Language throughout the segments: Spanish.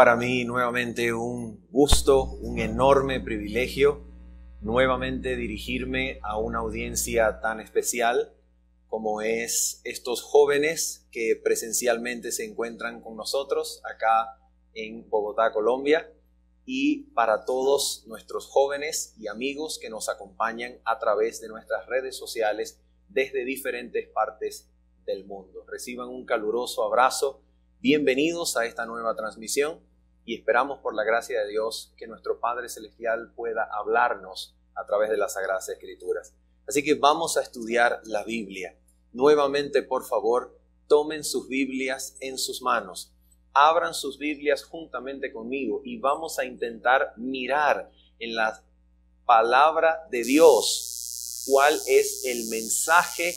para mí nuevamente un gusto, un enorme privilegio nuevamente dirigirme a una audiencia tan especial como es estos jóvenes que presencialmente se encuentran con nosotros acá en Bogotá, Colombia, y para todos nuestros jóvenes y amigos que nos acompañan a través de nuestras redes sociales desde diferentes partes del mundo. Reciban un caluroso abrazo, bienvenidos a esta nueva transmisión y esperamos por la gracia de Dios que nuestro Padre Celestial pueda hablarnos a través de las Sagradas Escrituras. Así que vamos a estudiar la Biblia. Nuevamente, por favor, tomen sus Biblias en sus manos, abran sus Biblias juntamente conmigo y vamos a intentar mirar en la palabra de Dios cuál es el mensaje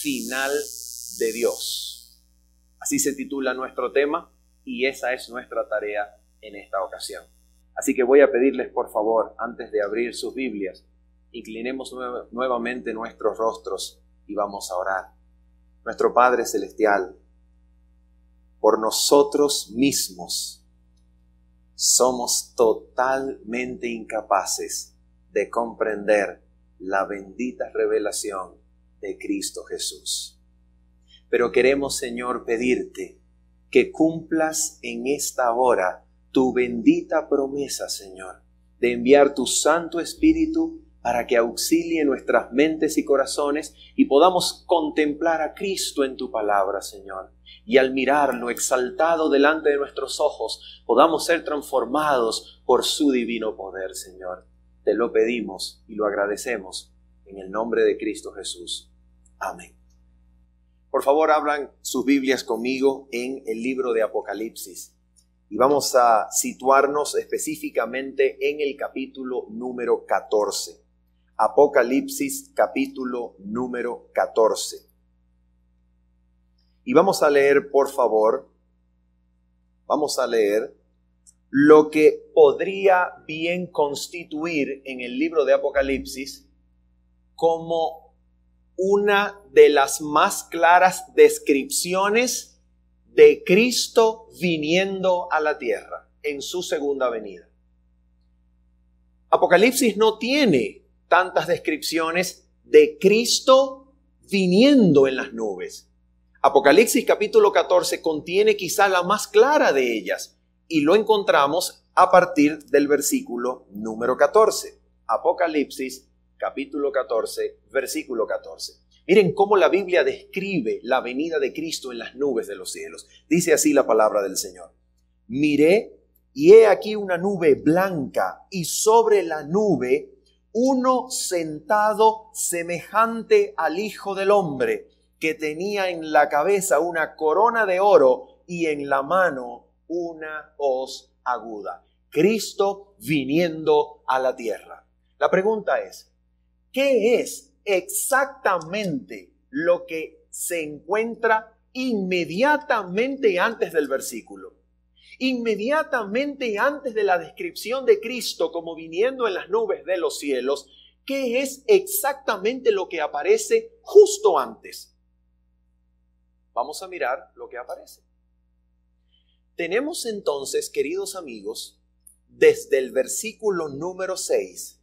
final de Dios. Así se titula nuestro tema y esa es nuestra tarea en esta ocasión. Así que voy a pedirles, por favor, antes de abrir sus Biblias, inclinemos nuevamente nuestros rostros y vamos a orar. Nuestro Padre Celestial, por nosotros mismos somos totalmente incapaces de comprender la bendita revelación de Cristo Jesús. Pero queremos, Señor, pedirte que cumplas en esta hora tu bendita promesa, Señor, de enviar tu Santo Espíritu para que auxilie nuestras mentes y corazones y podamos contemplar a Cristo en tu palabra, Señor. Y al mirarlo exaltado delante de nuestros ojos, podamos ser transformados por su divino poder, Señor. Te lo pedimos y lo agradecemos en el nombre de Cristo Jesús. Amén. Por favor, hablan sus Biblias conmigo en el libro de Apocalipsis y vamos a situarnos específicamente en el capítulo número 14. Apocalipsis capítulo número 14. Y vamos a leer, por favor, vamos a leer lo que podría bien constituir en el libro de Apocalipsis como una de las más claras descripciones de Cristo viniendo a la tierra en su segunda venida. Apocalipsis no tiene tantas descripciones de Cristo viniendo en las nubes. Apocalipsis capítulo 14 contiene quizá la más clara de ellas y lo encontramos a partir del versículo número 14. Apocalipsis capítulo 14, versículo 14. Miren cómo la Biblia describe la venida de Cristo en las nubes de los cielos. Dice así la palabra del Señor. Miré y he aquí una nube blanca y sobre la nube uno sentado semejante al Hijo del Hombre, que tenía en la cabeza una corona de oro y en la mano una hoz aguda. Cristo viniendo a la tierra. La pregunta es, ¿qué es exactamente lo que se encuentra inmediatamente antes del versículo. Inmediatamente antes de la descripción de Cristo como viniendo en las nubes de los cielos, ¿qué es exactamente lo que aparece justo antes? Vamos a mirar lo que aparece. Tenemos entonces, queridos amigos, desde el versículo número 6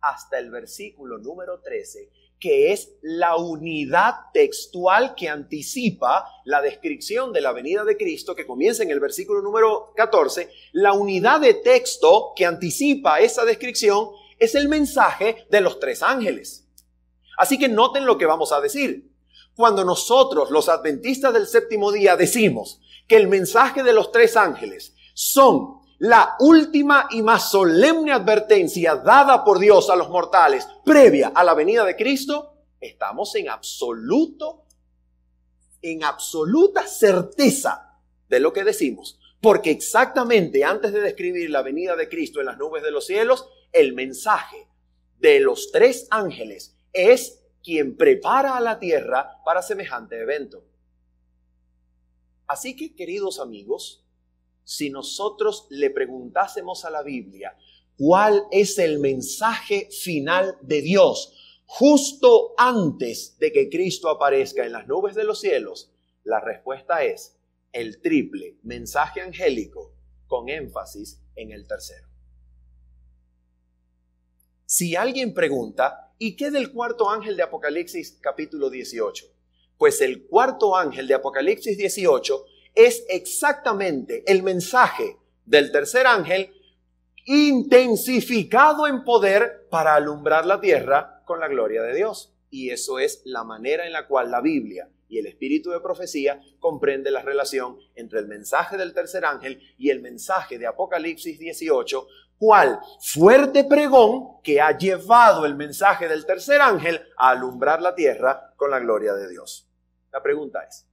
hasta el versículo número 13, que es la unidad textual que anticipa la descripción de la venida de Cristo, que comienza en el versículo número 14, la unidad de texto que anticipa esa descripción es el mensaje de los tres ángeles. Así que noten lo que vamos a decir. Cuando nosotros, los adventistas del séptimo día, decimos que el mensaje de los tres ángeles son la última y más solemne advertencia dada por Dios a los mortales previa a la venida de Cristo, estamos en absoluto, en absoluta certeza de lo que decimos. Porque exactamente antes de describir la venida de Cristo en las nubes de los cielos, el mensaje de los tres ángeles es quien prepara a la tierra para semejante evento. Así que, queridos amigos, si nosotros le preguntásemos a la Biblia cuál es el mensaje final de Dios justo antes de que Cristo aparezca en las nubes de los cielos, la respuesta es el triple mensaje angélico con énfasis en el tercero. Si alguien pregunta, ¿y qué del cuarto ángel de Apocalipsis capítulo 18? Pues el cuarto ángel de Apocalipsis 18 es exactamente el mensaje del tercer ángel intensificado en poder para alumbrar la tierra con la gloria de Dios. Y eso es la manera en la cual la Biblia y el espíritu de profecía comprende la relación entre el mensaje del tercer ángel y el mensaje de Apocalipsis 18, cual fuerte pregón que ha llevado el mensaje del tercer ángel a alumbrar la tierra con la gloria de Dios. La pregunta es,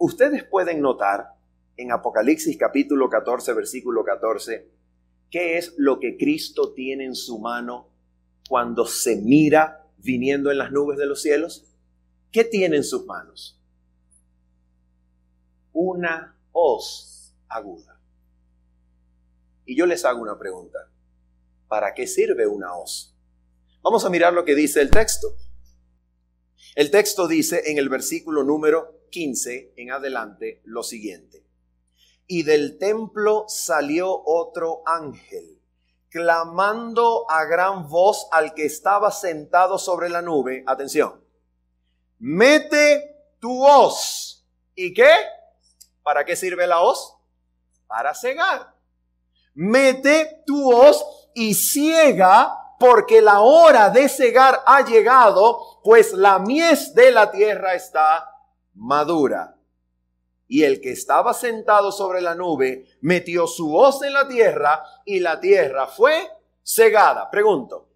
ustedes pueden notar en Apocalipsis capítulo 14, versículo 14, qué es lo que Cristo tiene en su mano cuando se mira viniendo en las nubes de los cielos? ¿Qué tiene en sus manos? Una hoz aguda. Y yo les hago una pregunta. ¿Para qué sirve una hoz? Vamos a mirar lo que dice el texto. El texto dice en el versículo número 15 en adelante lo siguiente. Y del templo salió otro ángel, clamando a gran voz al que estaba sentado sobre la nube. Atención mete tu hoz. ¿Y qué? ¿Para qué sirve la hoz? Para cegar. Mete tu hoz y ciega porque la hora de cegar ha llegado, pues la mies de la tierra está madura. Y el que estaba sentado sobre la nube metió su hoz en la tierra y la tierra fue cegada. Pregunto,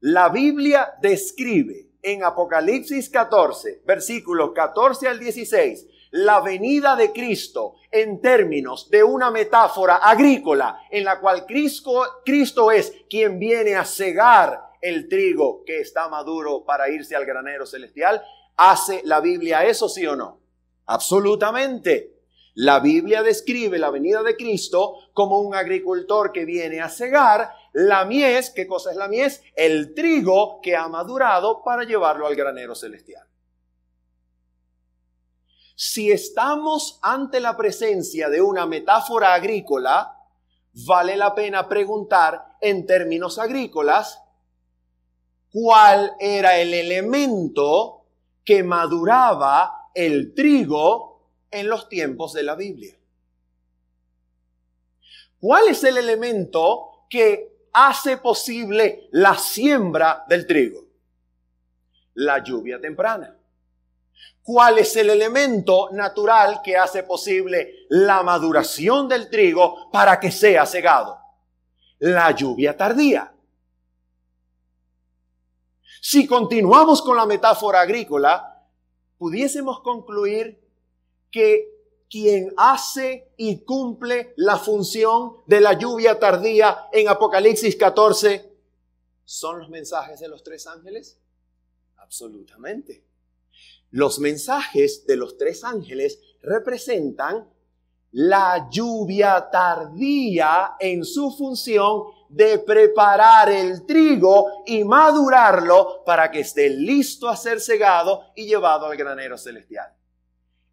la Biblia describe en Apocalipsis 14, versículos 14 al 16, la venida de Cristo en términos de una metáfora agrícola en la cual Cristo, Cristo es quien viene a cegar el trigo que está maduro para irse al granero celestial, ¿hace la Biblia eso sí o no? Absolutamente. La Biblia describe la venida de Cristo como un agricultor que viene a cegar la mies, ¿qué cosa es la mies? El trigo que ha madurado para llevarlo al granero celestial. Si estamos ante la presencia de una metáfora agrícola, vale la pena preguntar en términos agrícolas cuál era el elemento que maduraba el trigo en los tiempos de la Biblia. ¿Cuál es el elemento que hace posible la siembra del trigo? La lluvia temprana. ¿Cuál es el elemento natural que hace posible la maduración del trigo para que sea cegado? La lluvia tardía. Si continuamos con la metáfora agrícola, pudiésemos concluir que quien hace y cumple la función de la lluvia tardía en Apocalipsis 14 son los mensajes de los tres ángeles? Absolutamente. Los mensajes de los tres ángeles representan la lluvia tardía en su función de preparar el trigo y madurarlo para que esté listo a ser cegado y llevado al granero celestial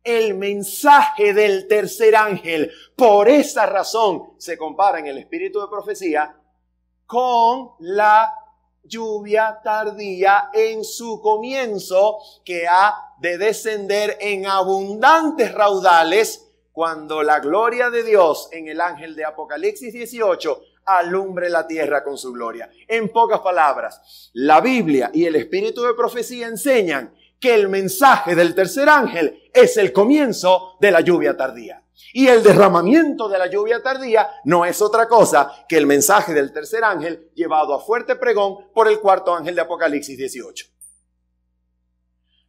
el mensaje del tercer ángel. Por esa razón se compara en el espíritu de profecía con la lluvia tardía en su comienzo que ha de descender en abundantes raudales cuando la gloria de Dios en el ángel de Apocalipsis 18 alumbre la tierra con su gloria. En pocas palabras, la Biblia y el espíritu de profecía enseñan que el mensaje del tercer ángel es el comienzo de la lluvia tardía. Y el derramamiento de la lluvia tardía no es otra cosa que el mensaje del tercer ángel llevado a fuerte pregón por el cuarto ángel de Apocalipsis 18.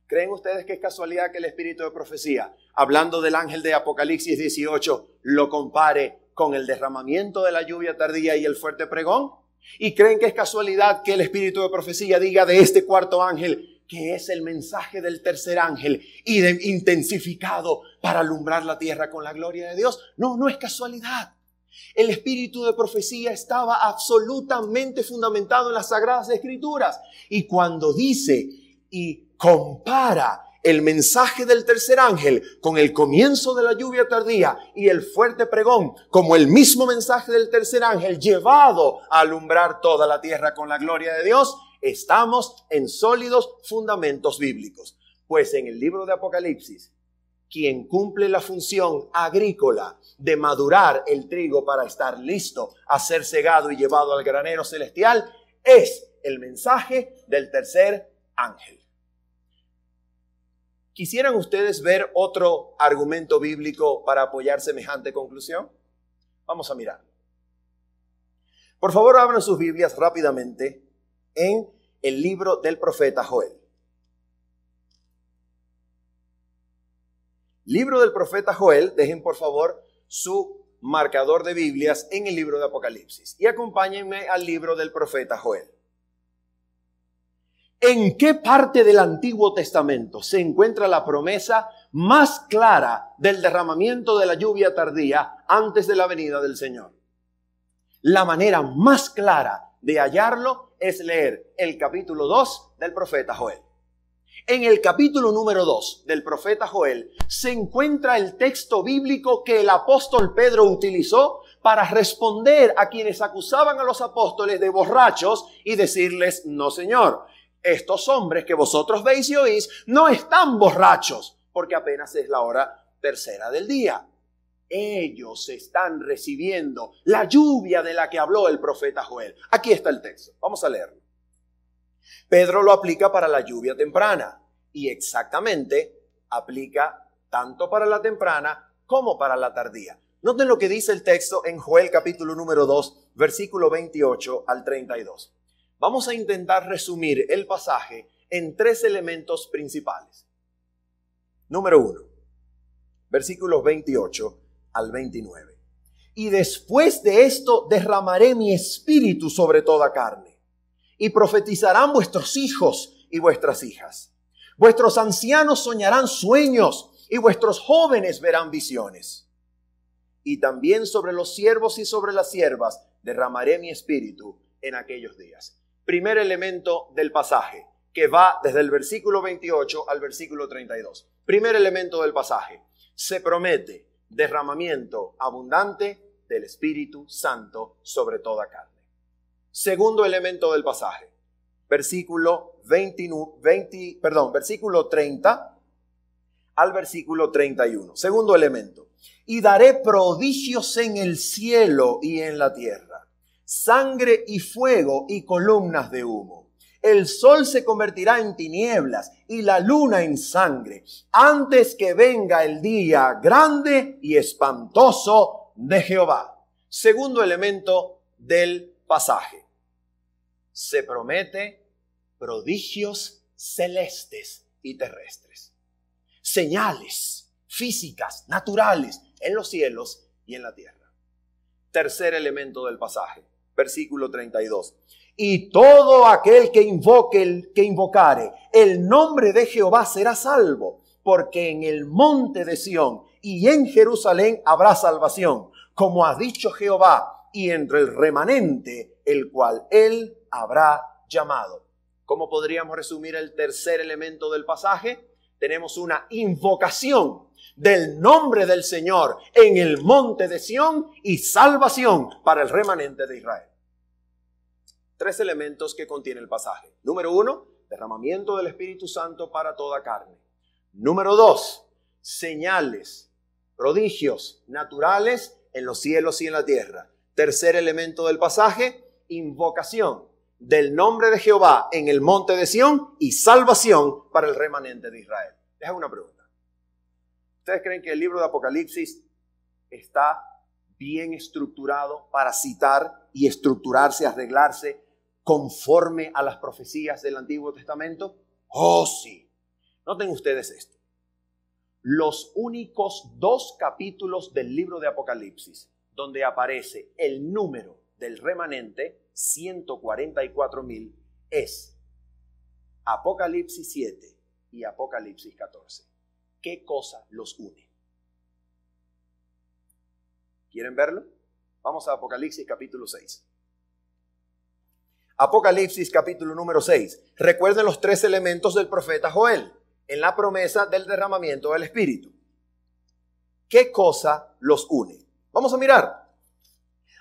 ¿Creen ustedes que es casualidad que el espíritu de profecía, hablando del ángel de Apocalipsis 18, lo compare con el derramamiento de la lluvia tardía y el fuerte pregón? ¿Y creen que es casualidad que el espíritu de profecía diga de este cuarto ángel que es el mensaje del tercer ángel y intensificado para alumbrar la tierra con la gloria de Dios. No, no es casualidad. El espíritu de profecía estaba absolutamente fundamentado en las sagradas escrituras. Y cuando dice y compara el mensaje del tercer ángel con el comienzo de la lluvia tardía y el fuerte pregón como el mismo mensaje del tercer ángel llevado a alumbrar toda la tierra con la gloria de Dios, estamos en sólidos fundamentos bíblicos. Pues en el libro de Apocalipsis, quien cumple la función agrícola de madurar el trigo para estar listo a ser cegado y llevado al granero celestial, es el mensaje del tercer ángel. ¿Quisieran ustedes ver otro argumento bíblico para apoyar semejante conclusión? Vamos a mirar. Por favor, abran sus Biblias rápidamente en el libro del profeta Joel. Libro del profeta Joel, dejen por favor su marcador de Biblias en el libro de Apocalipsis y acompáñenme al libro del profeta Joel. ¿En qué parte del Antiguo Testamento se encuentra la promesa más clara del derramamiento de la lluvia tardía antes de la venida del Señor? La manera más clara de hallarlo es leer el capítulo 2 del profeta Joel. En el capítulo número 2 del profeta Joel se encuentra el texto bíblico que el apóstol Pedro utilizó para responder a quienes acusaban a los apóstoles de borrachos y decirles, no señor, estos hombres que vosotros veis y oís no están borrachos, porque apenas es la hora tercera del día. Ellos están recibiendo la lluvia de la que habló el profeta Joel. Aquí está el texto. Vamos a leerlo. Pedro lo aplica para la lluvia temprana y exactamente aplica tanto para la temprana como para la tardía. Noten lo que dice el texto en Joel capítulo número 2, versículo 28 al 32. Vamos a intentar resumir el pasaje en tres elementos principales. Número uno, versículos 28 al 29. Y después de esto derramaré mi espíritu sobre toda carne, y profetizarán vuestros hijos y vuestras hijas. Vuestros ancianos soñarán sueños, y vuestros jóvenes verán visiones. Y también sobre los siervos y sobre las siervas derramaré mi espíritu en aquellos días primer elemento del pasaje, que va desde el versículo 28 al versículo 32. Primer elemento del pasaje, se promete derramamiento abundante del Espíritu Santo sobre toda carne. Segundo elemento del pasaje, versículo 20, perdón, versículo 30 al versículo 31. Segundo elemento, y daré prodigios en el cielo y en la tierra sangre y fuego y columnas de humo. El sol se convertirá en tinieblas y la luna en sangre antes que venga el día grande y espantoso de Jehová. Segundo elemento del pasaje. Se promete prodigios celestes y terrestres. Señales físicas, naturales, en los cielos y en la tierra. Tercer elemento del pasaje versículo 32. Y todo aquel que invoque, el, que invocare el nombre de Jehová será salvo, porque en el monte de Sión y en Jerusalén habrá salvación, como ha dicho Jehová, y entre el remanente, el cual él habrá llamado. ¿Cómo podríamos resumir el tercer elemento del pasaje? Tenemos una invocación del nombre del Señor en el monte de Sión y salvación para el remanente de Israel tres elementos que contiene el pasaje. Número uno, derramamiento del Espíritu Santo para toda carne. Número dos, señales, prodigios naturales en los cielos y en la tierra. Tercer elemento del pasaje, invocación del nombre de Jehová en el monte de Sión y salvación para el remanente de Israel. Les una pregunta. ¿Ustedes creen que el libro de Apocalipsis está bien estructurado para citar y estructurarse, arreglarse conforme a las profecías del Antiguo Testamento? Oh, sí. Noten ustedes esto. Los únicos dos capítulos del libro de Apocalipsis donde aparece el número del remanente, 144 mil, es Apocalipsis 7 y Apocalipsis 14. ¿Qué cosa los une? ¿Quieren verlo? Vamos a Apocalipsis capítulo 6. Apocalipsis capítulo número 6. Recuerden los tres elementos del profeta Joel. en la promesa del derramamiento del Espíritu. ¿Qué cosa los une? Vamos a mirar.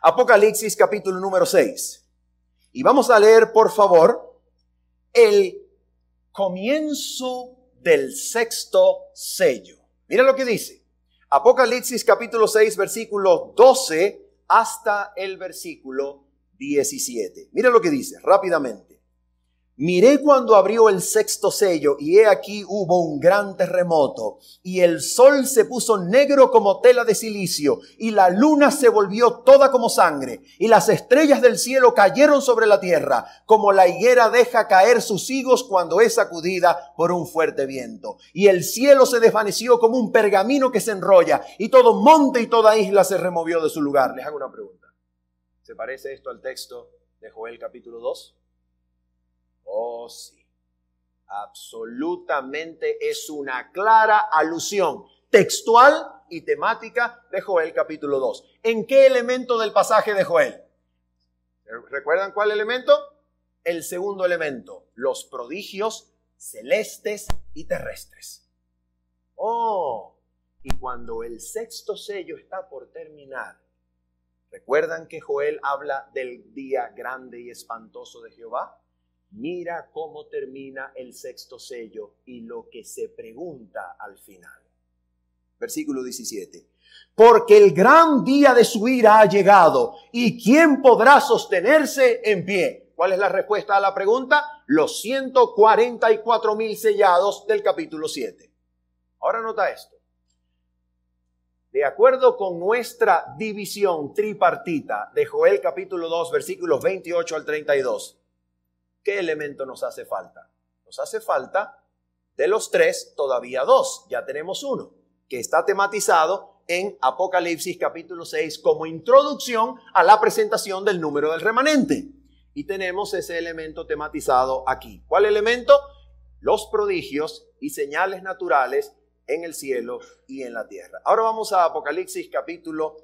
Apocalipsis capítulo número 6. Y vamos a leer, por favor, el comienzo del sexto sello. Mira lo que dice. Apocalipsis capítulo 6, versículo 12 hasta el versículo 17. Mira lo que dice rápidamente. Miré cuando abrió el sexto sello y he aquí hubo un gran terremoto y el sol se puso negro como tela de silicio y la luna se volvió toda como sangre y las estrellas del cielo cayeron sobre la tierra como la higuera deja caer sus higos cuando es sacudida por un fuerte viento. Y el cielo se desvaneció como un pergamino que se enrolla y todo monte y toda isla se removió de su lugar. Les hago una pregunta. ¿Se parece esto al texto de Joel capítulo 2? Oh, sí. Absolutamente es una clara alusión textual y temática de Joel capítulo 2. ¿En qué elemento del pasaje de Joel? ¿Recuerdan cuál elemento? El segundo elemento, los prodigios celestes y terrestres. Oh, y cuando el sexto sello está por terminar, ¿recuerdan que Joel habla del día grande y espantoso de Jehová? Mira cómo termina el sexto sello y lo que se pregunta al final. Versículo 17. Porque el gran día de su ira ha llegado y ¿quién podrá sostenerse en pie? ¿Cuál es la respuesta a la pregunta? Los 144 mil sellados del capítulo 7. Ahora nota esto. De acuerdo con nuestra división tripartita de Joel capítulo 2 versículos 28 al 32, ¿qué elemento nos hace falta? Nos hace falta de los tres todavía dos, ya tenemos uno, que está tematizado en Apocalipsis capítulo 6 como introducción a la presentación del número del remanente. Y tenemos ese elemento tematizado aquí. ¿Cuál elemento? Los prodigios y señales naturales en el cielo y en la tierra. Ahora vamos a Apocalipsis capítulo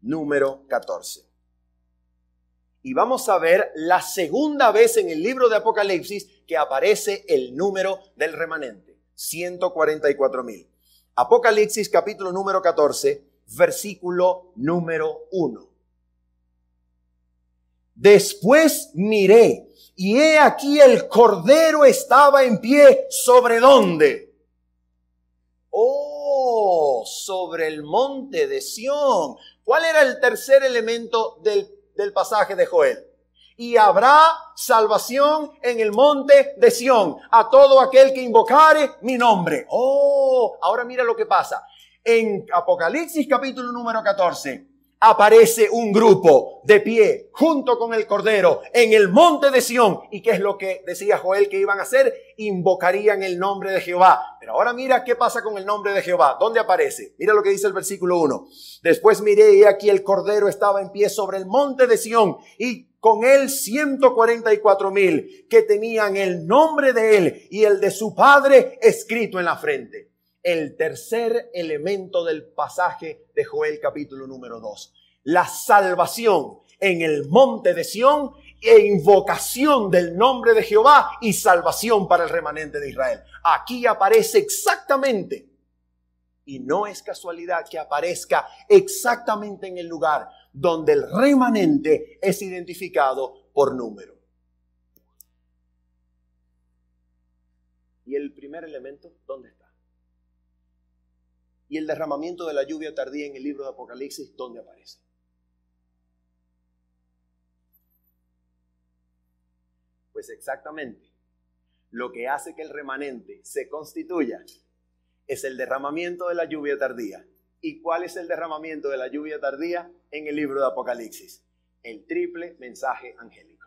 número 14 y vamos a ver la segunda vez en el libro de Apocalipsis que aparece el número del remanente, 144 mil. Apocalipsis capítulo número 14, versículo número 1. Después miré y he aquí el cordero estaba en pie sobre dónde? Oh, sobre el monte de Sión. ¿Cuál era el tercer elemento del del pasaje de Joel. Y habrá salvación en el monte de Sión a todo aquel que invocare mi nombre. Oh, ahora mira lo que pasa. En Apocalipsis capítulo número 14, aparece un grupo de pie junto con el Cordero en el monte de Sión. ¿Y qué es lo que decía Joel que iban a hacer? Invocarían el nombre de Jehová. Pero ahora mira qué pasa con el nombre de Jehová. ¿Dónde aparece? Mira lo que dice el versículo 1. Después miré y aquí el Cordero estaba en pie sobre el monte de Sión y con él 144 mil que tenían el nombre de él y el de su padre escrito en la frente el tercer elemento del pasaje de Joel capítulo número 2. La salvación en el monte de Sión e invocación del nombre de Jehová y salvación para el remanente de Israel. Aquí aparece exactamente, y no es casualidad que aparezca exactamente en el lugar donde el remanente es identificado por número. ¿Y el primer elemento dónde está? Y el derramamiento de la lluvia tardía en el libro de Apocalipsis, ¿dónde aparece? Pues exactamente, lo que hace que el remanente se constituya es el derramamiento de la lluvia tardía. ¿Y cuál es el derramamiento de la lluvia tardía en el libro de Apocalipsis? El triple mensaje angélico.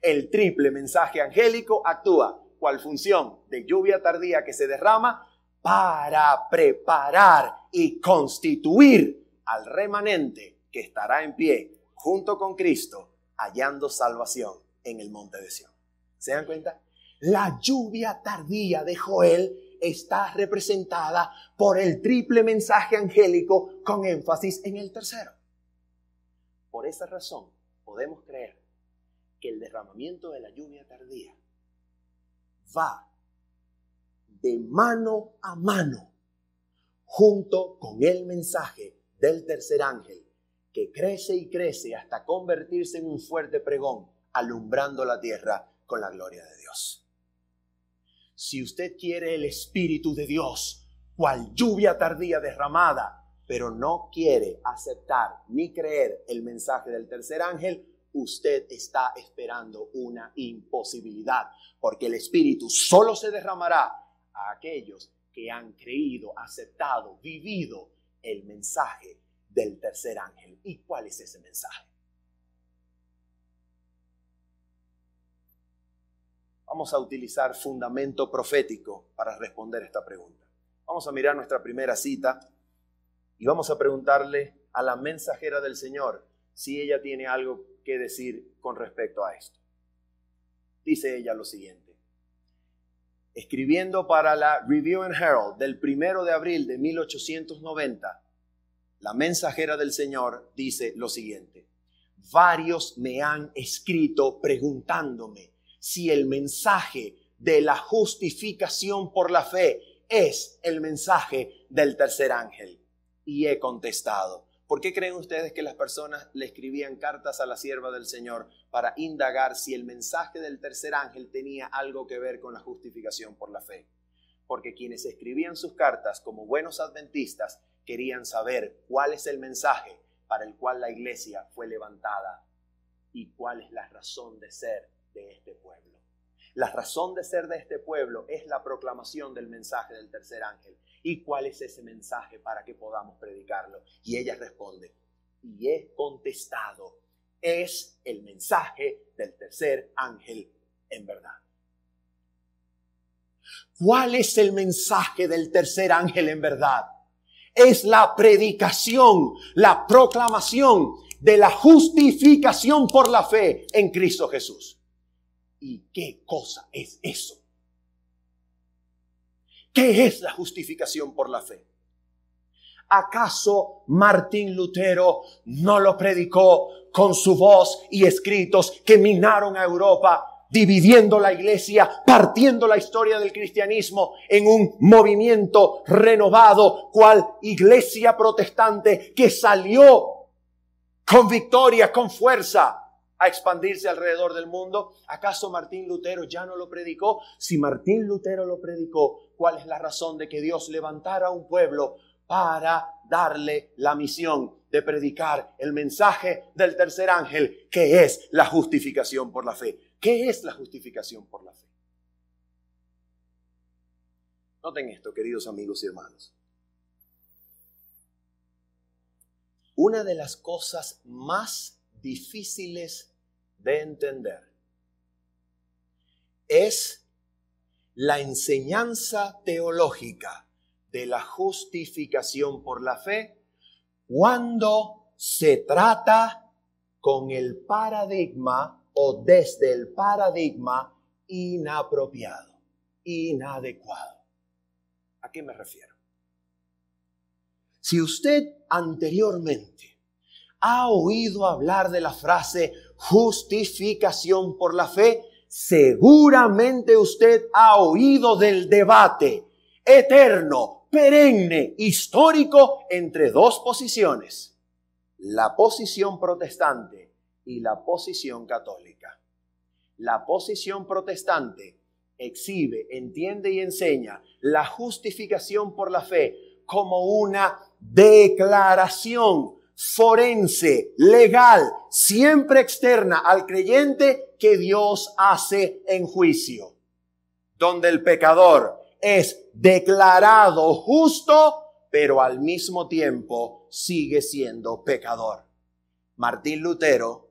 El triple mensaje angélico actúa cual función de lluvia tardía que se derrama para preparar y constituir al remanente que estará en pie junto con Cristo, hallando salvación en el monte de Sión. ¿Se dan cuenta? La lluvia tardía de Joel está representada por el triple mensaje angélico con énfasis en el tercero. Por esa razón podemos creer que el derramamiento de la lluvia tardía va de mano a mano, junto con el mensaje del tercer ángel, que crece y crece hasta convertirse en un fuerte pregón, alumbrando la tierra con la gloria de Dios. Si usted quiere el Espíritu de Dios, cual lluvia tardía derramada, pero no quiere aceptar ni creer el mensaje del tercer ángel, usted está esperando una imposibilidad, porque el Espíritu solo se derramará a aquellos que han creído, aceptado, vivido el mensaje del tercer ángel. ¿Y cuál es ese mensaje? Vamos a utilizar fundamento profético para responder esta pregunta. Vamos a mirar nuestra primera cita y vamos a preguntarle a la mensajera del Señor si ella tiene algo que decir con respecto a esto. Dice ella lo siguiente. Escribiendo para la Review and Herald del primero de abril de 1890, la mensajera del Señor dice lo siguiente. Varios me han escrito preguntándome si el mensaje de la justificación por la fe es el mensaje del tercer ángel y he contestado. ¿Por qué creen ustedes que las personas le escribían cartas a la sierva del Señor para indagar si el mensaje del tercer ángel tenía algo que ver con la justificación por la fe? Porque quienes escribían sus cartas como buenos adventistas querían saber cuál es el mensaje para el cual la iglesia fue levantada y cuál es la razón de ser de este pueblo. La razón de ser de este pueblo es la proclamación del mensaje del tercer ángel. ¿Y cuál es ese mensaje para que podamos predicarlo? Y ella responde, y he contestado, es el mensaje del tercer ángel en verdad. ¿Cuál es el mensaje del tercer ángel en verdad? Es la predicación, la proclamación de la justificación por la fe en Cristo Jesús. ¿Y qué cosa es eso? ¿Qué es la justificación por la fe? ¿Acaso Martín Lutero no lo predicó con su voz y escritos que minaron a Europa, dividiendo la iglesia, partiendo la historia del cristianismo en un movimiento renovado, cual iglesia protestante que salió con victoria, con fuerza a expandirse alrededor del mundo? ¿Acaso Martín Lutero ya no lo predicó? Si Martín Lutero lo predicó, ¿cuál es la razón de que Dios levantara a un pueblo para darle la misión de predicar el mensaje del tercer ángel, que es la justificación por la fe? ¿Qué es la justificación por la fe? Noten esto, queridos amigos y hermanos. Una de las cosas más difíciles de entender es la enseñanza teológica de la justificación por la fe cuando se trata con el paradigma o desde el paradigma inapropiado, inadecuado. ¿A qué me refiero? Si usted anteriormente ha oído hablar de la frase justificación por la fe, seguramente usted ha oído del debate eterno, perenne, histórico entre dos posiciones, la posición protestante y la posición católica. La posición protestante exhibe, entiende y enseña la justificación por la fe como una declaración forense, legal, siempre externa al creyente que Dios hace en juicio, donde el pecador es declarado justo, pero al mismo tiempo sigue siendo pecador. Martín Lutero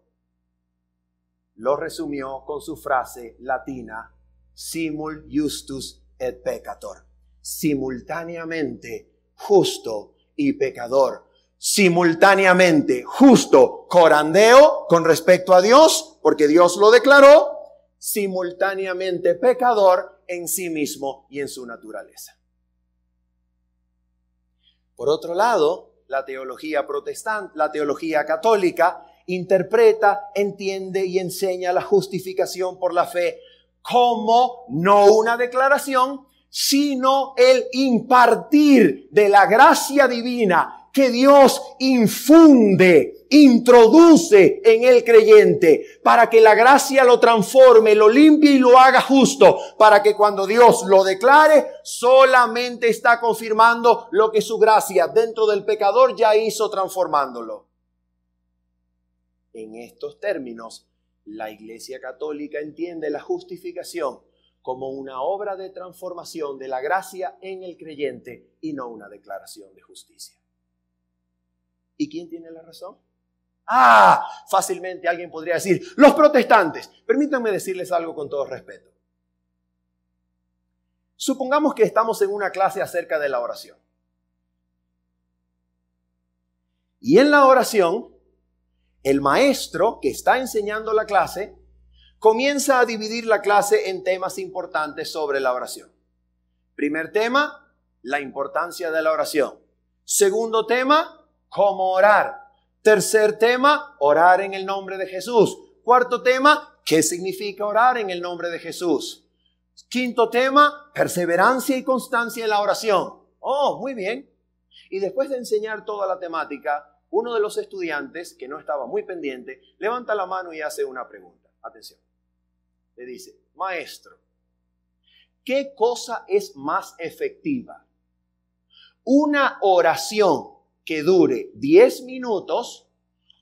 lo resumió con su frase latina, simul justus et peccator, simultáneamente justo y pecador simultáneamente justo corandeo con respecto a Dios, porque Dios lo declaró, simultáneamente pecador en sí mismo y en su naturaleza. Por otro lado, la teología protestante, la teología católica, interpreta, entiende y enseña la justificación por la fe como no una declaración, sino el impartir de la gracia divina que Dios infunde, introduce en el creyente para que la gracia lo transforme, lo limpie y lo haga justo, para que cuando Dios lo declare, solamente está confirmando lo que su gracia dentro del pecador ya hizo transformándolo. En estos términos, la Iglesia Católica entiende la justificación como una obra de transformación de la gracia en el creyente y no una declaración de justicia. ¿Y quién tiene la razón? Ah, fácilmente alguien podría decir, los protestantes. Permítanme decirles algo con todo respeto. Supongamos que estamos en una clase acerca de la oración. Y en la oración, el maestro que está enseñando la clase comienza a dividir la clase en temas importantes sobre la oración. Primer tema, la importancia de la oración. Segundo tema, cómo orar. Tercer tema, orar en el nombre de Jesús. Cuarto tema, ¿qué significa orar en el nombre de Jesús? Quinto tema, perseverancia y constancia en la oración. Oh, muy bien. Y después de enseñar toda la temática, uno de los estudiantes, que no estaba muy pendiente, levanta la mano y hace una pregunta. Atención le dice, maestro, ¿qué cosa es más efectiva? Una oración que dure 10 minutos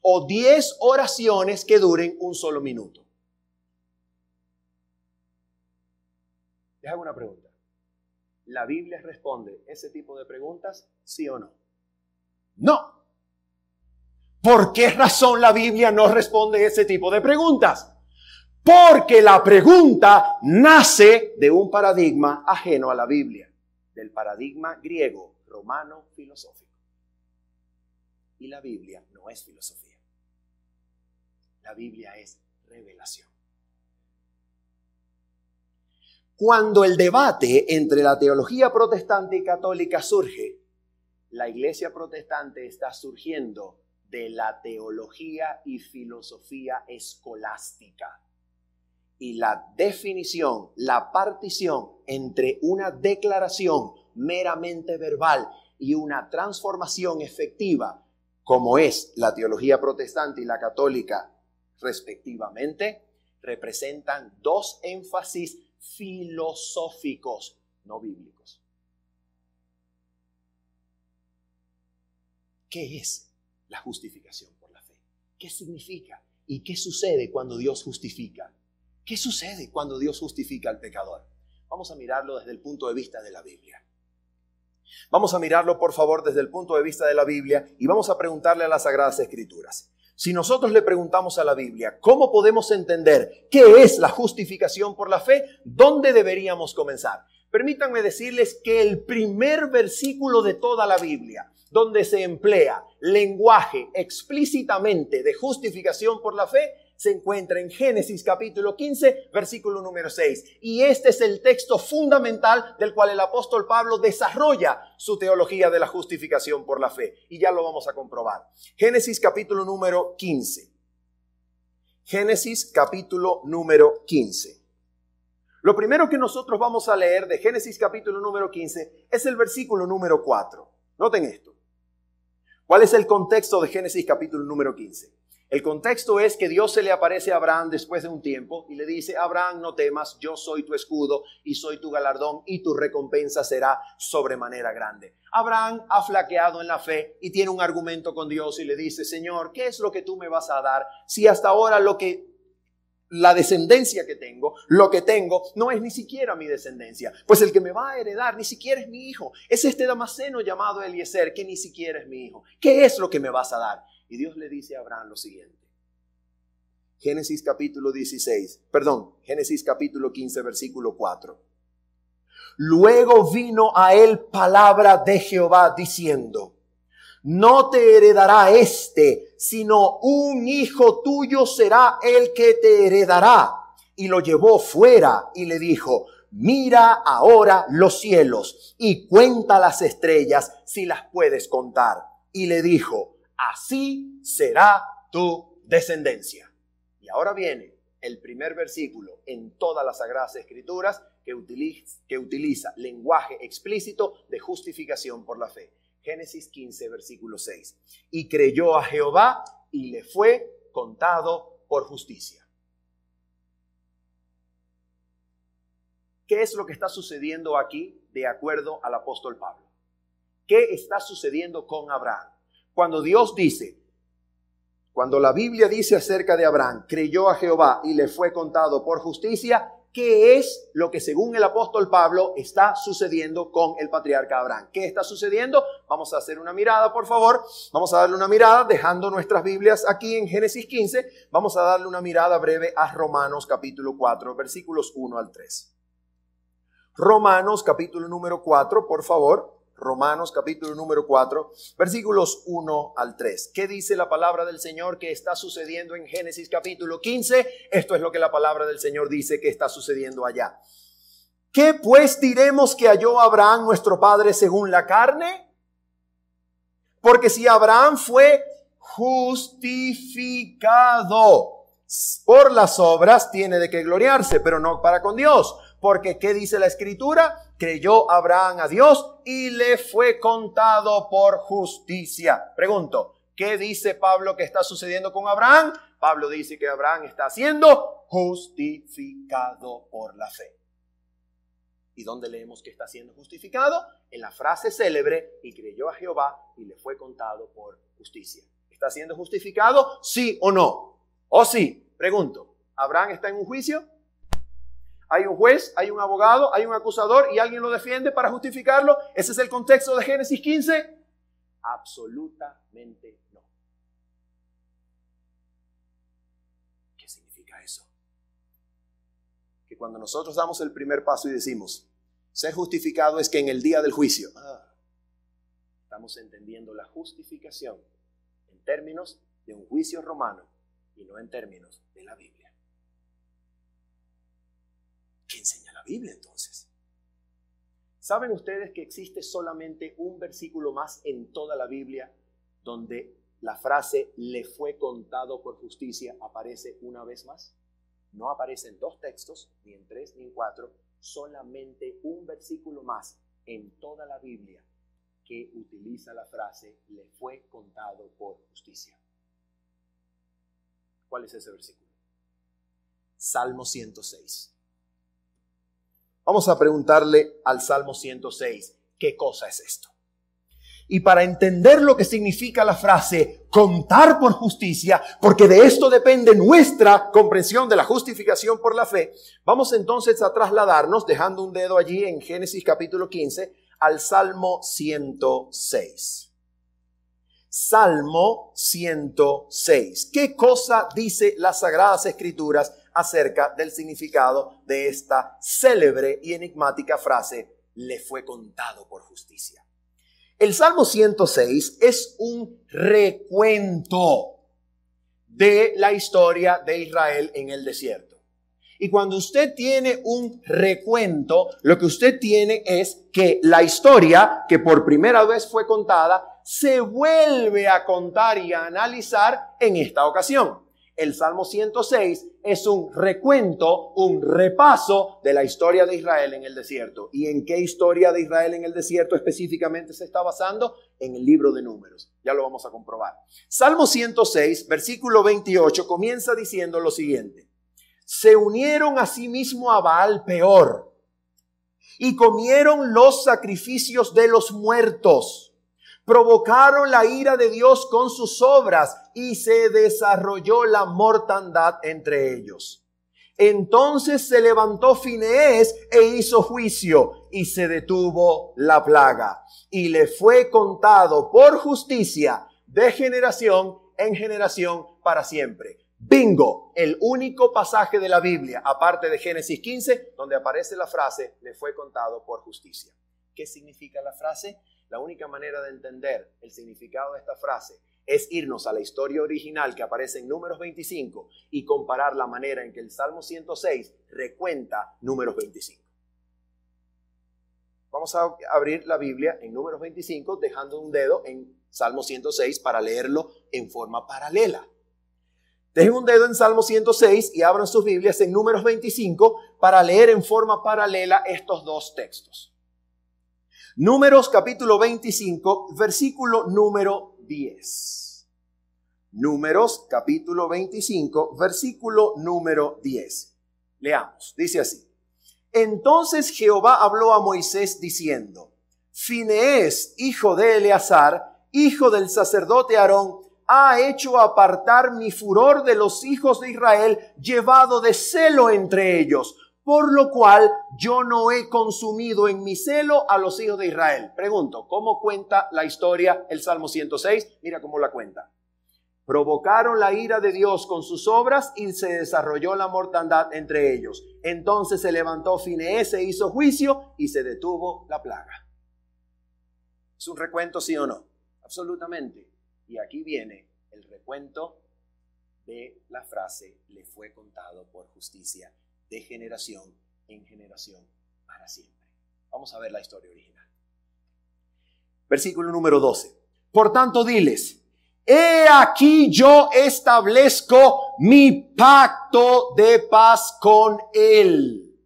o 10 oraciones que duren un solo minuto. Les hago una pregunta. ¿La Biblia responde ese tipo de preguntas, sí o no? No. ¿Por qué razón la Biblia no responde ese tipo de preguntas? Porque la pregunta nace de un paradigma ajeno a la Biblia, del paradigma griego, romano, filosófico. Y la Biblia no es filosofía. La Biblia es revelación. Cuando el debate entre la teología protestante y católica surge, la iglesia protestante está surgiendo de la teología y filosofía escolástica y la definición, la partición entre una declaración meramente verbal y una transformación efectiva, como es la teología protestante y la católica respectivamente, representan dos énfasis filosóficos, no bíblicos. ¿Qué es la justificación por la fe? ¿Qué significa? ¿Y qué sucede cuando Dios justifica? ¿Qué sucede cuando Dios justifica al pecador? Vamos a mirarlo desde el punto de vista de la Biblia. Vamos a mirarlo, por favor, desde el punto de vista de la Biblia y vamos a preguntarle a las Sagradas Escrituras. Si nosotros le preguntamos a la Biblia, ¿cómo podemos entender qué es la justificación por la fe? ¿Dónde deberíamos comenzar? Permítanme decirles que el primer versículo de toda la Biblia, donde se emplea lenguaje explícitamente de justificación por la fe, se encuentra en Génesis capítulo 15, versículo número 6. Y este es el texto fundamental del cual el apóstol Pablo desarrolla su teología de la justificación por la fe. Y ya lo vamos a comprobar. Génesis capítulo número 15. Génesis capítulo número 15. Lo primero que nosotros vamos a leer de Génesis capítulo número 15 es el versículo número 4. Noten esto. ¿Cuál es el contexto de Génesis capítulo número 15? El contexto es que Dios se le aparece a Abraham después de un tiempo y le dice, Abraham, no temas, yo soy tu escudo y soy tu galardón y tu recompensa será sobremanera grande. Abraham ha flaqueado en la fe y tiene un argumento con Dios y le dice, Señor, ¿qué es lo que tú me vas a dar si hasta ahora lo que la descendencia que tengo, lo que tengo, no es ni siquiera mi descendencia. Pues el que me va a heredar ni siquiera es mi hijo. Es este Damasceno llamado Eliezer, que ni siquiera es mi hijo. ¿Qué es lo que me vas a dar? Y Dios le dice a Abraham lo siguiente. Génesis capítulo 16, perdón, Génesis capítulo 15, versículo 4. Luego vino a él palabra de Jehová diciendo, no te heredará este, sino un hijo tuyo será el que te heredará. Y lo llevó fuera y le dijo, mira ahora los cielos y cuenta las estrellas si las puedes contar. Y le dijo, así será tu descendencia. Y ahora viene el primer versículo en todas las Sagradas Escrituras que utiliza, lenguaje explícito de justificación por la fe. Génesis 15, versículo 6. Y creyó a Jehová y le fue contado por justicia. ¿Qué es lo que está sucediendo aquí de acuerdo al apóstol Pablo? ¿Qué está sucediendo con Abraham? Cuando Dios dice, cuando la Biblia dice acerca de Abraham, creyó a Jehová y le fue contado por justicia, ¿qué es lo que según el apóstol Pablo está sucediendo con el patriarca Abraham? ¿Qué está sucediendo? Vamos a hacer una mirada, por favor. Vamos a darle una mirada, dejando nuestras Biblias aquí en Génesis 15. Vamos a darle una mirada breve a Romanos capítulo 4, versículos 1 al 3. Romanos capítulo número 4, por favor. Romanos capítulo número 4, versículos 1 al 3. ¿Qué dice la palabra del Señor que está sucediendo en Génesis capítulo 15? Esto es lo que la palabra del Señor dice que está sucediendo allá. ¿Qué pues diremos que halló Abraham nuestro padre según la carne? Porque si Abraham fue justificado por las obras, tiene de qué gloriarse, pero no para con Dios. Porque ¿qué dice la escritura? Creyó Abraham a Dios y le fue contado por justicia. Pregunto, ¿qué dice Pablo que está sucediendo con Abraham? Pablo dice que Abraham está siendo justificado por la fe. ¿Y dónde leemos que está siendo justificado? En la frase célebre, y creyó a Jehová y le fue contado por justicia. ¿Está siendo justificado? Sí o no. ¿O sí? Pregunto, ¿Abraham está en un juicio? Hay un juez, hay un abogado, hay un acusador y alguien lo defiende para justificarlo. ¿Ese es el contexto de Génesis 15? Absolutamente no. ¿Qué significa eso? Que cuando nosotros damos el primer paso y decimos, ser justificado es que en el día del juicio, ah, estamos entendiendo la justificación en términos de un juicio romano y no en términos de la Biblia. Enseña la Biblia entonces? ¿Saben ustedes que existe solamente un versículo más en toda la Biblia donde la frase le fue contado por justicia aparece una vez más? No aparece en dos textos, ni en tres, ni en cuatro, solamente un versículo más en toda la Biblia que utiliza la frase le fue contado por justicia. ¿Cuál es ese versículo? Salmo 106. Vamos a preguntarle al Salmo 106, ¿qué cosa es esto? Y para entender lo que significa la frase contar por justicia, porque de esto depende nuestra comprensión de la justificación por la fe, vamos entonces a trasladarnos, dejando un dedo allí en Génesis capítulo 15, al Salmo 106. Salmo 106. ¿Qué cosa dice las Sagradas Escrituras acerca del significado de esta célebre y enigmática frase, le fue contado por justicia. El Salmo 106 es un recuento de la historia de Israel en el desierto. Y cuando usted tiene un recuento, lo que usted tiene es que la historia que por primera vez fue contada se vuelve a contar y a analizar en esta ocasión. El Salmo 106 es un recuento, un repaso de la historia de Israel en el desierto. ¿Y en qué historia de Israel en el desierto específicamente se está basando? En el libro de números. Ya lo vamos a comprobar. Salmo 106, versículo 28, comienza diciendo lo siguiente. Se unieron a sí mismo a Baal peor y comieron los sacrificios de los muertos provocaron la ira de Dios con sus obras y se desarrolló la mortandad entre ellos. Entonces se levantó Fineés e hizo juicio y se detuvo la plaga y le fue contado por justicia de generación en generación para siempre. Bingo, el único pasaje de la Biblia, aparte de Génesis 15, donde aparece la frase, le fue contado por justicia. ¿Qué significa la frase? La única manera de entender el significado de esta frase es irnos a la historia original que aparece en números 25 y comparar la manera en que el Salmo 106 recuenta números 25. Vamos a abrir la Biblia en números 25 dejando un dedo en Salmo 106 para leerlo en forma paralela. Dejen un dedo en Salmo 106 y abran sus Biblias en números 25 para leer en forma paralela estos dos textos. Números capítulo 25, versículo número 10. Números capítulo 25, versículo número 10. Leamos, dice así. Entonces Jehová habló a Moisés diciendo, Fineés, hijo de Eleazar, hijo del sacerdote Aarón, ha hecho apartar mi furor de los hijos de Israel, llevado de celo entre ellos, por lo cual yo no he consumido en mi celo a los hijos de Israel. Pregunto, ¿cómo cuenta la historia el Salmo 106? Mira cómo la cuenta. Provocaron la ira de Dios con sus obras y se desarrolló la mortandad entre ellos. Entonces se levantó Finees e hizo juicio y se detuvo la plaga. ¿Es un recuento, sí o no? Absolutamente. Y aquí viene el recuento de la frase, le fue contado por justicia, de generación en generación para siempre. Vamos a ver la historia original. Versículo número 12. Por tanto, diles, he aquí yo establezco mi pacto de paz con él.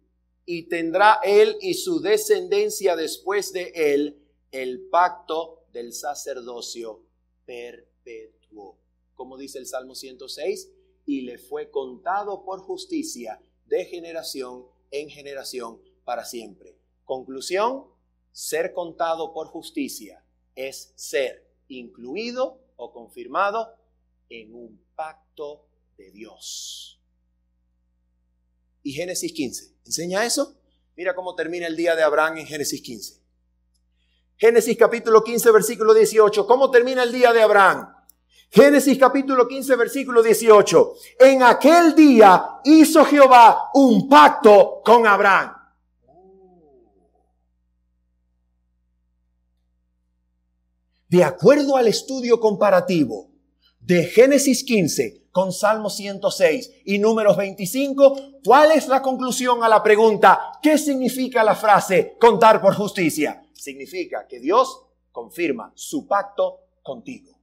Y tendrá él y su descendencia después de él el pacto del sacerdocio perpetuo. Como dice el Salmo 106, y le fue contado por justicia de generación en generación para siempre. Conclusión, ser contado por justicia es ser incluido o confirmado en un pacto de Dios. ¿Y Génesis 15? ¿Enseña eso? Mira cómo termina el día de Abraham en Génesis 15. Génesis capítulo 15, versículo 18. ¿Cómo termina el día de Abraham? Génesis capítulo 15, versículo 18. En aquel día hizo Jehová un pacto con Abraham. De acuerdo al estudio comparativo de Génesis 15 con Salmo 106 y números 25, ¿cuál es la conclusión a la pregunta? ¿Qué significa la frase contar por justicia? significa que Dios confirma su pacto contigo.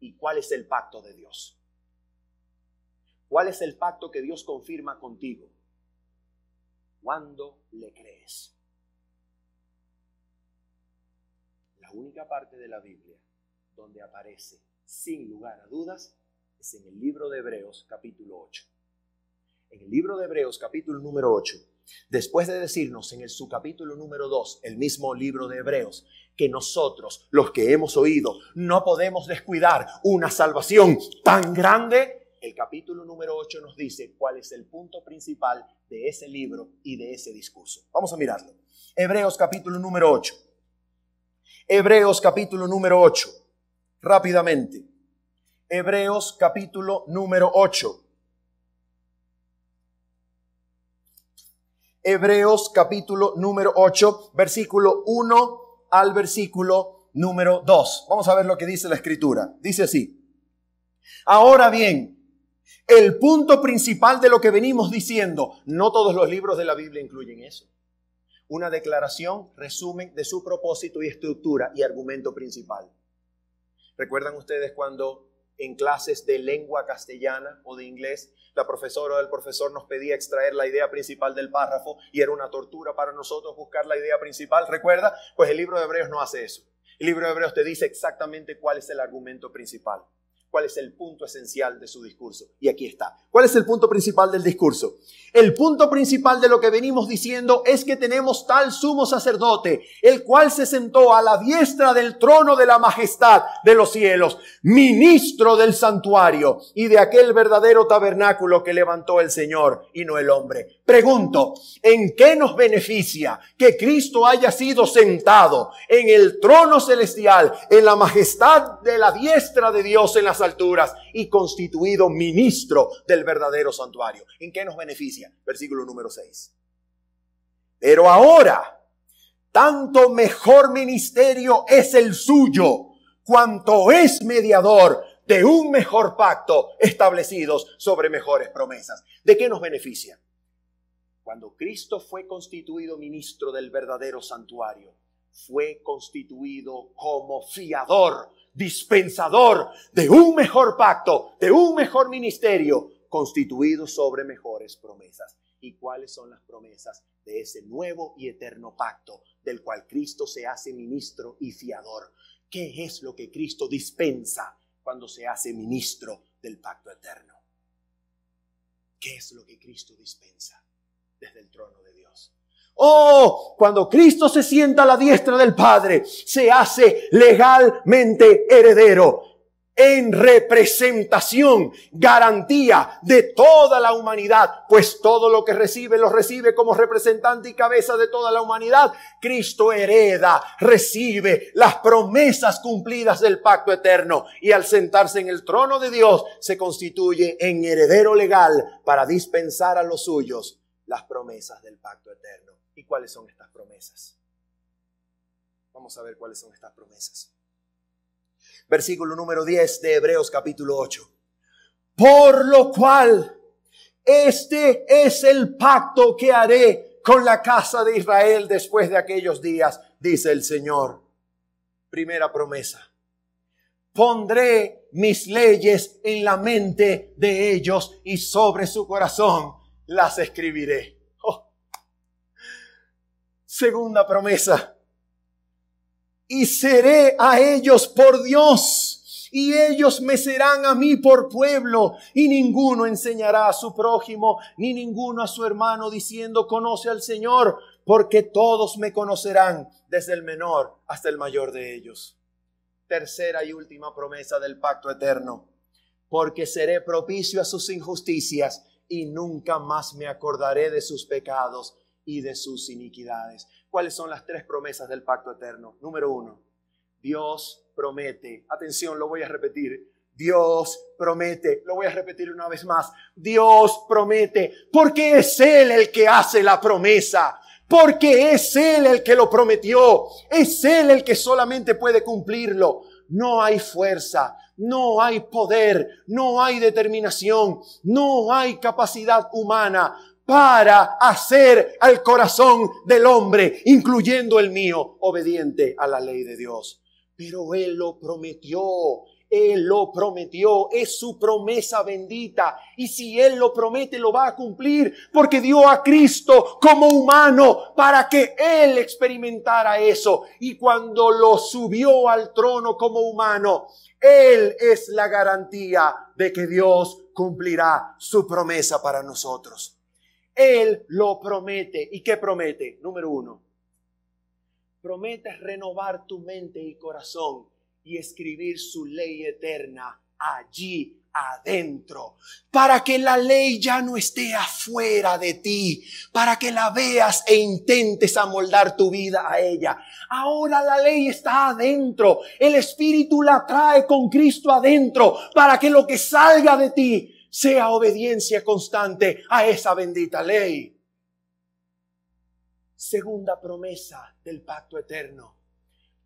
¿Y cuál es el pacto de Dios? ¿Cuál es el pacto que Dios confirma contigo? Cuando le crees. La única parte de la Biblia donde aparece sin lugar a dudas es en el libro de Hebreos capítulo 8. En el libro de Hebreos capítulo número 8 Después de decirnos en el, su capítulo número 2, el mismo libro de Hebreos, que nosotros, los que hemos oído, no podemos descuidar una salvación tan grande, el capítulo número 8 nos dice cuál es el punto principal de ese libro y de ese discurso. Vamos a mirarlo. Hebreos capítulo número 8. Hebreos capítulo número 8. Rápidamente. Hebreos capítulo número 8. Hebreos capítulo número 8, versículo 1 al versículo número 2. Vamos a ver lo que dice la escritura. Dice así. Ahora bien, el punto principal de lo que venimos diciendo, no todos los libros de la Biblia incluyen eso. Una declaración, resumen de su propósito y estructura y argumento principal. ¿Recuerdan ustedes cuando en clases de lengua castellana o de inglés, la profesora o el profesor nos pedía extraer la idea principal del párrafo y era una tortura para nosotros buscar la idea principal. ¿Recuerda? Pues el libro de Hebreos no hace eso. El libro de Hebreos te dice exactamente cuál es el argumento principal cuál es el punto esencial de su discurso. Y aquí está. ¿Cuál es el punto principal del discurso? El punto principal de lo que venimos diciendo es que tenemos tal sumo sacerdote, el cual se sentó a la diestra del trono de la majestad de los cielos, ministro del santuario y de aquel verdadero tabernáculo que levantó el Señor y no el hombre. Pregunto, ¿en qué nos beneficia que Cristo haya sido sentado en el trono celestial, en la majestad de la diestra de Dios en alturas y constituido ministro del verdadero santuario. ¿En qué nos beneficia? Versículo número 6. Pero ahora, tanto mejor ministerio es el suyo, cuanto es mediador de un mejor pacto establecidos sobre mejores promesas. ¿De qué nos beneficia? Cuando Cristo fue constituido ministro del verdadero santuario, fue constituido como fiador, dispensador de un mejor pacto, de un mejor ministerio, constituido sobre mejores promesas. ¿Y cuáles son las promesas de ese nuevo y eterno pacto del cual Cristo se hace ministro y fiador? ¿Qué es lo que Cristo dispensa cuando se hace ministro del pacto eterno? ¿Qué es lo que Cristo dispensa desde el trono de Dios? Oh, cuando Cristo se sienta a la diestra del Padre, se hace legalmente heredero en representación, garantía de toda la humanidad, pues todo lo que recibe lo recibe como representante y cabeza de toda la humanidad. Cristo hereda, recibe las promesas cumplidas del pacto eterno y al sentarse en el trono de Dios se constituye en heredero legal para dispensar a los suyos las promesas del pacto eterno. ¿Y cuáles son estas promesas? Vamos a ver cuáles son estas promesas versículo número 10 de Hebreos capítulo 8. Por lo cual, este es el pacto que haré con la casa de Israel después de aquellos días, dice el Señor. Primera promesa. Pondré mis leyes en la mente de ellos y sobre su corazón las escribiré. Segunda promesa y seré a ellos por Dios, y ellos me serán a mí por pueblo, y ninguno enseñará a su prójimo, ni ninguno a su hermano, diciendo, conoce al Señor, porque todos me conocerán, desde el menor hasta el mayor de ellos. Tercera y última promesa del pacto eterno, porque seré propicio a sus injusticias, y nunca más me acordaré de sus pecados y de sus iniquidades. ¿Cuáles son las tres promesas del pacto eterno? Número uno, Dios promete, atención, lo voy a repetir, Dios promete, lo voy a repetir una vez más, Dios promete, porque es Él el que hace la promesa, porque es Él el que lo prometió, es Él el que solamente puede cumplirlo. No hay fuerza, no hay poder, no hay determinación, no hay capacidad humana para hacer al corazón del hombre, incluyendo el mío, obediente a la ley de Dios. Pero Él lo prometió. Él lo prometió, es su promesa bendita. Y si Él lo promete, lo va a cumplir, porque dio a Cristo como humano para que Él experimentara eso. Y cuando lo subió al trono como humano, Él es la garantía de que Dios cumplirá su promesa para nosotros. Él lo promete. ¿Y qué promete? Número uno, promete renovar tu mente y corazón y escribir su ley eterna allí adentro, para que la ley ya no esté afuera de ti, para que la veas e intentes amoldar tu vida a ella. Ahora la ley está adentro, el Espíritu la trae con Cristo adentro, para que lo que salga de ti sea obediencia constante a esa bendita ley. Segunda promesa del pacto eterno.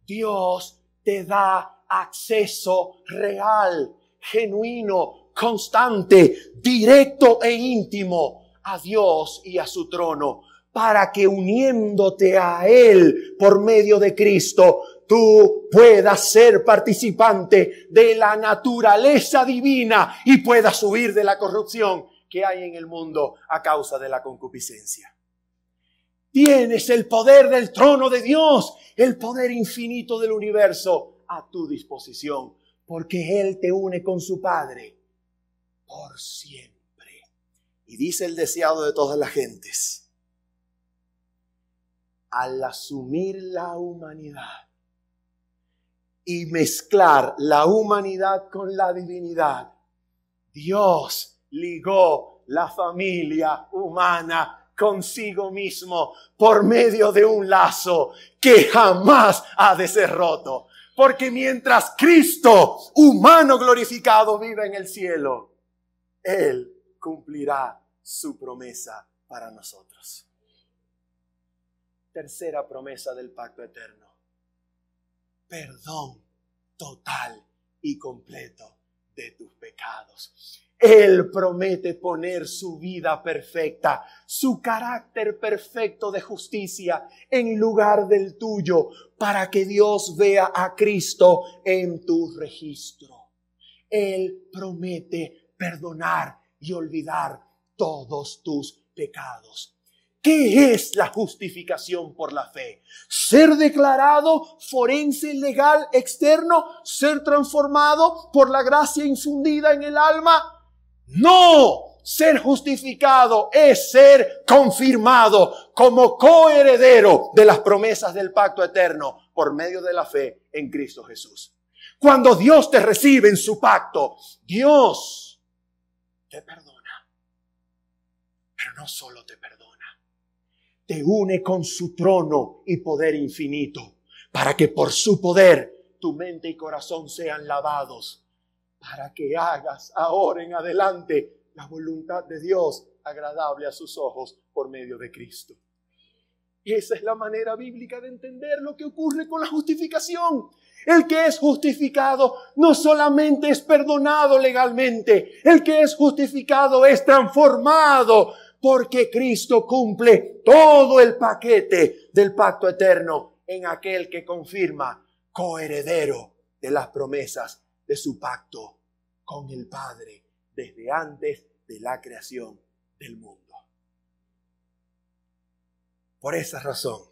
Dios te da acceso real, genuino, constante, directo e íntimo a Dios y a su trono para que uniéndote a Él por medio de Cristo, tú puedas ser participante de la naturaleza divina y puedas huir de la corrupción que hay en el mundo a causa de la concupiscencia. Tienes el poder del trono de Dios, el poder infinito del universo a tu disposición, porque Él te une con su Padre por siempre. Y dice el deseado de todas las gentes, al asumir la humanidad y mezclar la humanidad con la divinidad, Dios ligó la familia humana consigo mismo por medio de un lazo que jamás ha de ser roto. Porque mientras Cristo, humano glorificado, vive en el cielo, Él cumplirá su promesa para nosotros tercera promesa del pacto eterno. Perdón total y completo de tus pecados. Él promete poner su vida perfecta, su carácter perfecto de justicia en lugar del tuyo, para que Dios vea a Cristo en tu registro. Él promete perdonar y olvidar todos tus pecados. ¿Qué es la justificación por la fe? Ser declarado forense legal externo, ser transformado por la gracia infundida en el alma. No, ser justificado es ser confirmado como coheredero de las promesas del pacto eterno por medio de la fe en Cristo Jesús. Cuando Dios te recibe en su pacto, Dios te perdona. Pero no solo te perdona te une con su trono y poder infinito, para que por su poder tu mente y corazón sean lavados, para que hagas ahora en adelante la voluntad de Dios agradable a sus ojos por medio de Cristo. Esa es la manera bíblica de entender lo que ocurre con la justificación. El que es justificado no solamente es perdonado legalmente, el que es justificado es transformado porque Cristo cumple todo el paquete del pacto eterno en aquel que confirma coheredero de las promesas de su pacto con el Padre desde antes de la creación del mundo. Por esa razón,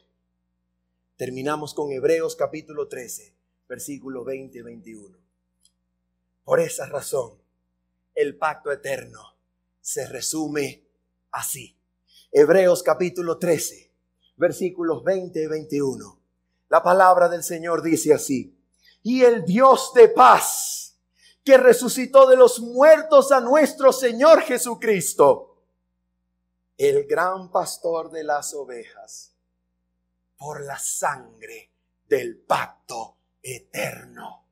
terminamos con Hebreos capítulo 13, versículo 20 y 21. Por esa razón, el pacto eterno se resume así. Hebreos capítulo 13, versículos 20 y 21. La palabra del Señor dice así. Y el Dios de paz, que resucitó de los muertos a nuestro Señor Jesucristo, el gran pastor de las ovejas, por la sangre del pacto eterno,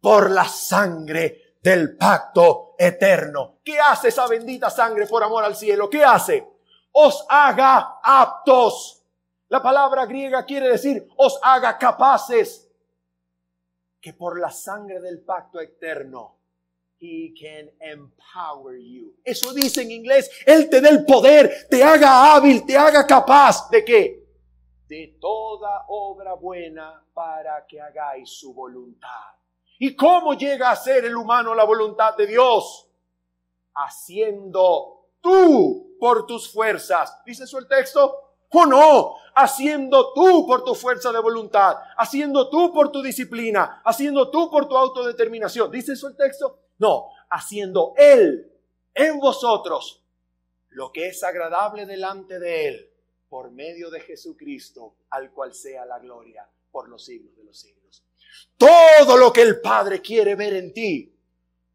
por la sangre del pacto eterno. ¿Qué hace esa bendita sangre por amor al cielo? ¿Qué hace? Os haga aptos. La palabra griega quiere decir os haga capaces. Que por la sangre del pacto eterno, He can empower you. Eso dice en inglés, Él te dé el poder, te haga hábil, te haga capaz. ¿De qué? De toda obra buena para que hagáis su voluntad. ¿Y cómo llega a ser el humano la voluntad de Dios? Haciendo tú por tus fuerzas. ¿Dice eso el texto? ¿O no? Haciendo tú por tu fuerza de voluntad, haciendo tú por tu disciplina, haciendo tú por tu autodeterminación. ¿Dice eso el texto? No, haciendo Él en vosotros lo que es agradable delante de Él por medio de Jesucristo, al cual sea la gloria por los siglos de los siglos. Todo lo que el Padre quiere ver en ti,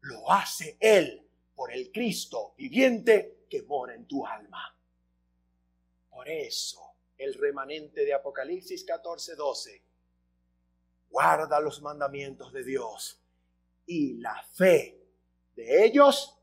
lo hace Él por el Cristo viviente que mora en tu alma. Por eso el remanente de Apocalipsis 14, 12 guarda los mandamientos de Dios y la fe de ellos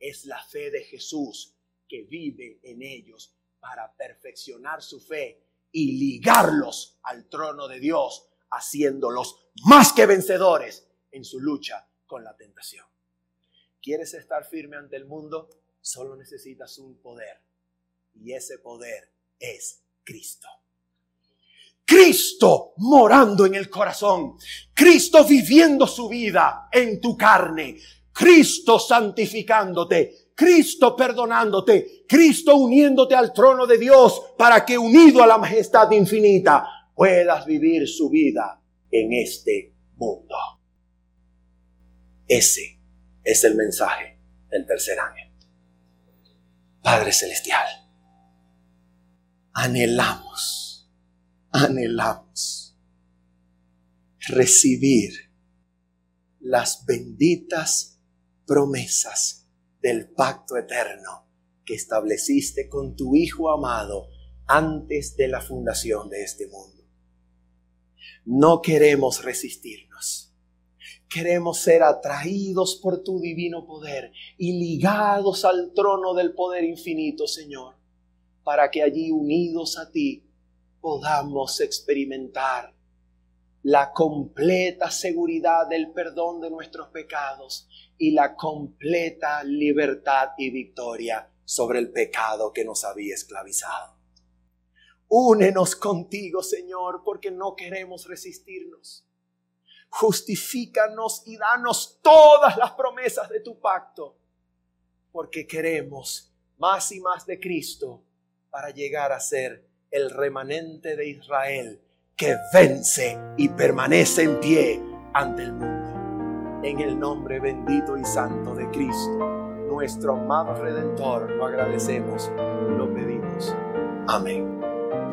es la fe de Jesús que vive en ellos para perfeccionar su fe y ligarlos al trono de Dios haciéndolos más que vencedores en su lucha con la tentación. ¿Quieres estar firme ante el mundo? Solo necesitas un poder. Y ese poder es Cristo. Cristo morando en el corazón. Cristo viviendo su vida en tu carne. Cristo santificándote. Cristo perdonándote. Cristo uniéndote al trono de Dios para que unido a la majestad infinita puedas vivir su vida en este mundo. Ese es el mensaje del tercer ángel. Padre Celestial, anhelamos, anhelamos recibir las benditas promesas del pacto eterno que estableciste con tu Hijo amado antes de la fundación de este mundo no queremos resistirnos. Queremos ser atraídos por tu divino poder y ligados al trono del poder infinito, Señor, para que allí unidos a ti podamos experimentar la completa seguridad del perdón de nuestros pecados y la completa libertad y victoria sobre el pecado que nos había esclavizado. Únenos contigo, Señor, porque no queremos resistirnos. Justifícanos y danos todas las promesas de tu pacto, porque queremos más y más de Cristo para llegar a ser el remanente de Israel que vence y permanece en pie ante el mundo. En el nombre bendito y santo de Cristo, nuestro amado Redentor, lo agradecemos, lo pedimos. Amén.